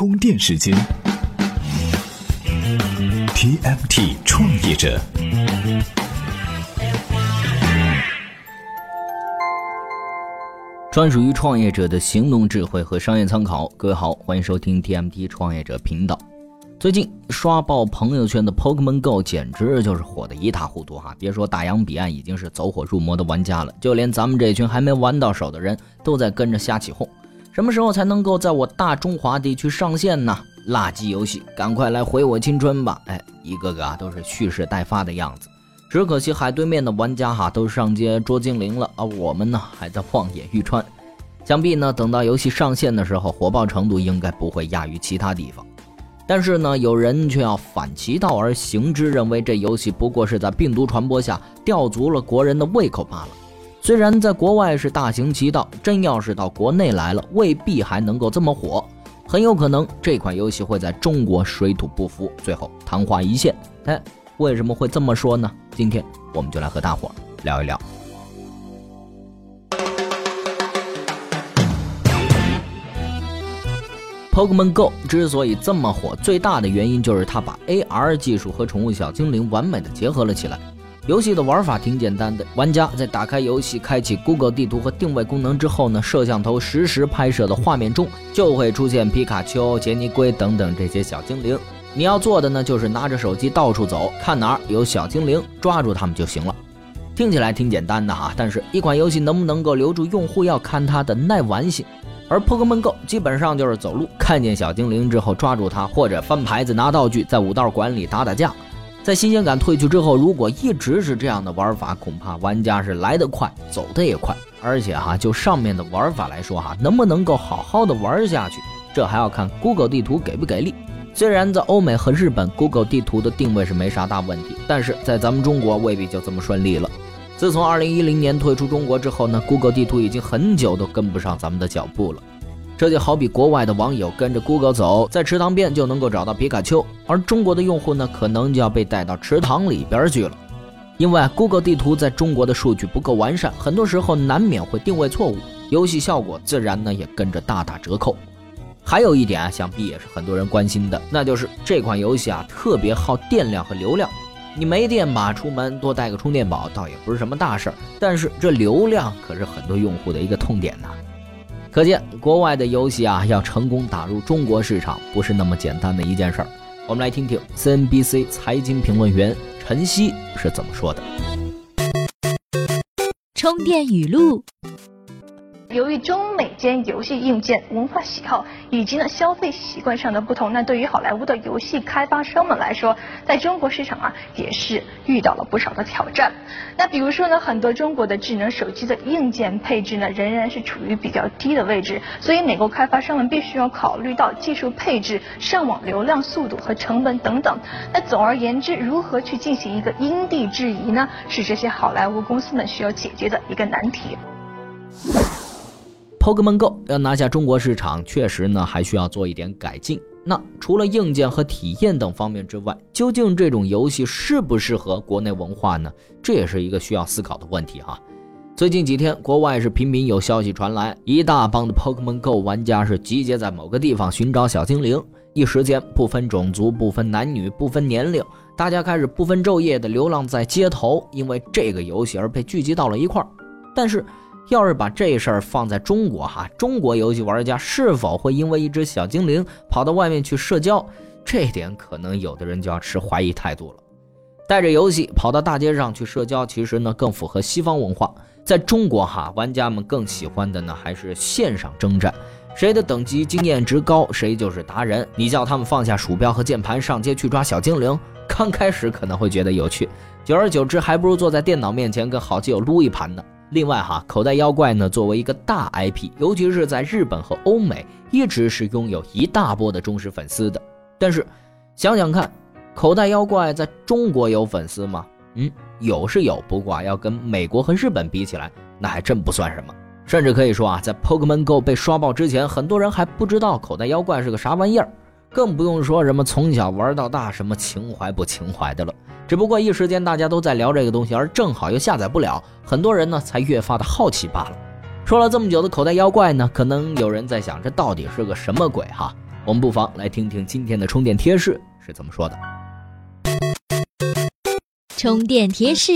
充电时间，TMT 创业者，专属于创业者的行动智慧和商业参考。各位好，欢迎收听 TMT 创业者频道。最近刷爆朋友圈的 Pokemon Go 简直就是火得一塌糊涂哈！别说大洋彼岸已经是走火入魔的玩家了，就连咱们这群还没玩到手的人都在跟着瞎起哄。什么时候才能够在我大中华地区上线呢？垃圾游戏，赶快来回我青春吧！哎，一个个啊都是蓄势待发的样子。只可惜海对面的玩家哈都上街捉精灵了，而我们呢还在望眼欲穿。想必呢等到游戏上线的时候，火爆程度应该不会亚于其他地方。但是呢，有人却要反其道而行之，认为这游戏不过是在病毒传播下吊足了国人的胃口罢了。虽然在国外是大行其道，真要是到国内来了，未必还能够这么火。很有可能这款游戏会在中国水土不服，最后昙花一现。哎，为什么会这么说呢？今天我们就来和大伙儿聊一聊。Pokemon Go 之所以这么火，最大的原因就是它把 AR 技术和宠物小精灵完美的结合了起来。游戏的玩法挺简单的，玩家在打开游戏、开启 Google 地图和定位功能之后呢，摄像头实时拍摄的画面中就会出现皮卡丘、杰尼龟等等这些小精灵。你要做的呢，就是拿着手机到处走，看哪儿有小精灵，抓住它们就行了。听起来挺简单的哈，但是一款游戏能不能够留住用户，要看它的耐玩性。而 Pokemon Go 基本上就是走路，看见小精灵之后抓住它，或者翻牌子拿道具，在武道馆里打打架。在新鲜感褪去之后，如果一直是这样的玩法，恐怕玩家是来得快，走得也快。而且哈，就上面的玩法来说哈，能不能够好好的玩下去，这还要看 Google 地图给不给力。虽然在欧美和日本，Google 地图的定位是没啥大问题，但是在咱们中国未必就这么顺利了。自从2010年退出中国之后呢，Google 地图已经很久都跟不上咱们的脚步了。这就好比国外的网友跟着 Google 走，在池塘边就能够找到皮卡丘，而中国的用户呢，可能就要被带到池塘里边去了。因为 Google 地图在中国的数据不够完善，很多时候难免会定位错误，游戏效果自然呢也跟着大打折扣。还有一点啊，想必也是很多人关心的，那就是这款游戏啊特别耗电量和流量。你没电吧，出门多带个充电宝倒也不是什么大事儿，但是这流量可是很多用户的一个痛点呐。可见国外的游戏啊，要成功打入中国市场，不是那么简单的一件事儿。我们来听听 CNBC 财经评论员陈曦是怎么说的。充电语录。由于中美间游戏硬件文化喜好以及呢消费习惯上的不同，那对于好莱坞的游戏开发商们来说，在中国市场啊也是遇到了不少的挑战。那比如说呢，很多中国的智能手机的硬件配置呢仍然是处于比较低的位置，所以美国开发商们必须要考虑到技术配置、上网流量速度和成本等等。那总而言之，如何去进行一个因地制宜呢？是这些好莱坞公司们需要解决的一个难题。Pokemon Go 要拿下中国市场，确实呢还需要做一点改进。那除了硬件和体验等方面之外，究竟这种游戏适不适合国内文化呢？这也是一个需要思考的问题哈。最近几天，国外是频频有消息传来，一大帮的 Pokemon Go 玩家是集结在某个地方寻找小精灵，一时间不分种族、不分男女、不分年龄，大家开始不分昼夜的流浪在街头，因为这个游戏而被聚集到了一块儿。但是，要是把这事儿放在中国哈，中国游戏玩家是否会因为一只小精灵跑到外面去社交？这点可能有的人就要持怀疑态度了。带着游戏跑到大街上去社交，其实呢更符合西方文化。在中国哈，玩家们更喜欢的呢还是线上征战，谁的等级经验值高，谁就是达人。你叫他们放下鼠标和键盘上街去抓小精灵，刚开始可能会觉得有趣，久而久之还不如坐在电脑面前跟好基友撸一盘呢。另外哈，口袋妖怪呢，作为一个大 IP，尤其是在日本和欧美，一直是拥有一大波的忠实粉丝的。但是，想想看，口袋妖怪在中国有粉丝吗？嗯，有是有，不过要跟美国和日本比起来，那还真不算什么。甚至可以说啊，在 Pokemon Go 被刷爆之前，很多人还不知道口袋妖怪是个啥玩意儿，更不用说什么从小玩到大，什么情怀不情怀的了。只不过一时间大家都在聊这个东西，而正好又下载不了，很多人呢才越发的好奇罢了。说了这么久的口袋妖怪呢，可能有人在想，这到底是个什么鬼哈？我们不妨来听听今天的充电贴士是怎么说的。充电贴士：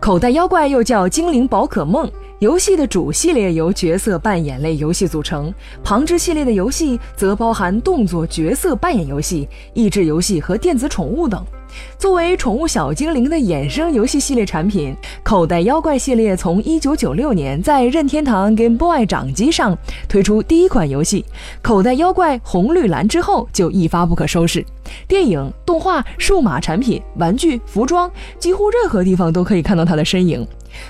口袋妖怪又叫精灵宝可梦。游戏的主系列由角色扮演类游戏组成，旁支系列的游戏则包含动作角色扮演游戏、益智游戏和电子宠物等。作为宠物小精灵的衍生游戏系列产品，口袋妖怪系列从1996年在任天堂 Game Boy 掌机上推出第一款游戏《口袋妖怪红绿蓝》之后，就一发不可收拾。电影、动画、数码产品、玩具、服装，几乎任何地方都可以看到它的身影。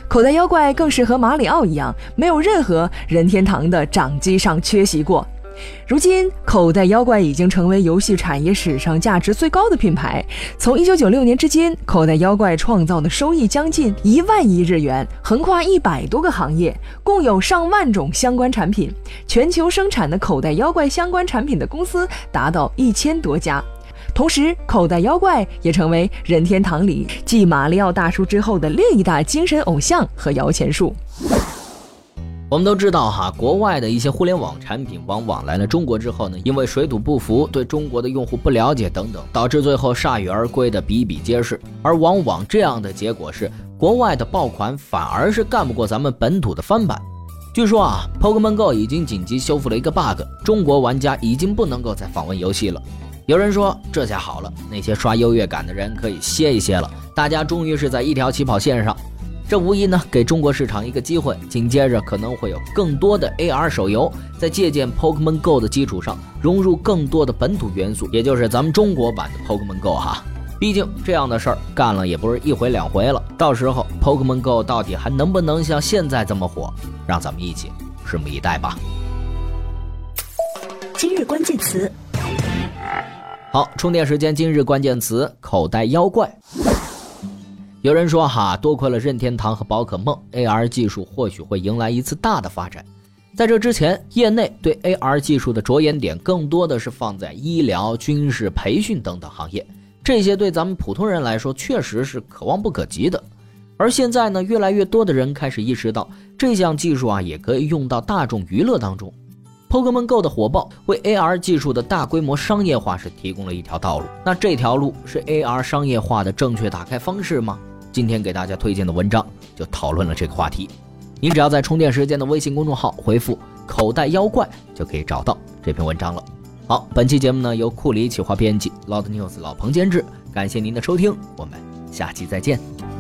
口袋妖怪更是和马里奥一样，没有任何任天堂的掌机上缺席过。如今，口袋妖怪已经成为游戏产业史上价值最高的品牌。从1996年至今，口袋妖怪创造的收益将近一万亿日元，横跨一百多个行业，共有上万种相关产品。全球生产的口袋妖怪相关产品的公司达到一千多家。同时，口袋妖怪也成为任天堂里继马里奥大叔之后的另一大精神偶像和摇钱树。我们都知道哈，国外的一些互联网产品往往来了中国之后呢，因为水土不服，对中国的用户不了解等等，导致最后铩羽而归的比比皆是。而往往这样的结果是，国外的爆款反而是干不过咱们本土的翻版。据说啊，Pokemon Go 已经紧急修复了一个 bug，中国玩家已经不能够再访问游戏了。有人说这下好了，那些刷优越感的人可以歇一歇了，大家终于是在一条起跑线上。这无疑呢给中国市场一个机会，紧接着可能会有更多的 AR 手游在借鉴 Pokemon Go 的基础上融入更多的本土元素，也就是咱们中国版的 Pokemon Go 哈。毕竟这样的事儿干了也不是一回两回了，到时候 Pokemon Go 到底还能不能像现在这么火，让咱们一起拭目以待吧。今日关键词。好，充电时间。今日关键词：口袋妖怪。有人说哈，多亏了任天堂和宝可梦，AR 技术或许会迎来一次大的发展。在这之前，业内对 AR 技术的着眼点更多的是放在医疗、军事、培训等等行业，这些对咱们普通人来说确实是可望不可及的。而现在呢，越来越多的人开始意识到，这项技术啊，也可以用到大众娱乐当中。Pokemon Go 的火爆为 AR 技术的大规模商业化是提供了一条道路。那这条路是 AR 商业化的正确打开方式吗？今天给大家推荐的文章就讨论了这个话题。你只要在充电时间的微信公众号回复“口袋妖怪”就可以找到这篇文章了。好，本期节目呢由库里企划编辑，Loud News 老彭监制。感谢您的收听，我们下期再见。